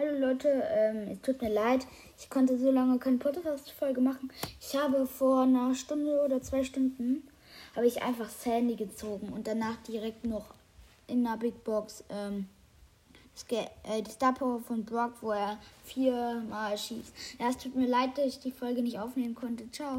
Hallo Leute, ähm, es tut mir leid, ich konnte so lange keine Podcast-Folge machen. Ich habe vor einer Stunde oder zwei Stunden habe ich einfach Sandy gezogen und danach direkt noch in der Big Box ähm, das äh, die Star Power von Brock, wo er viermal schießt. Ja, es tut mir leid, dass ich die Folge nicht aufnehmen konnte. Ciao.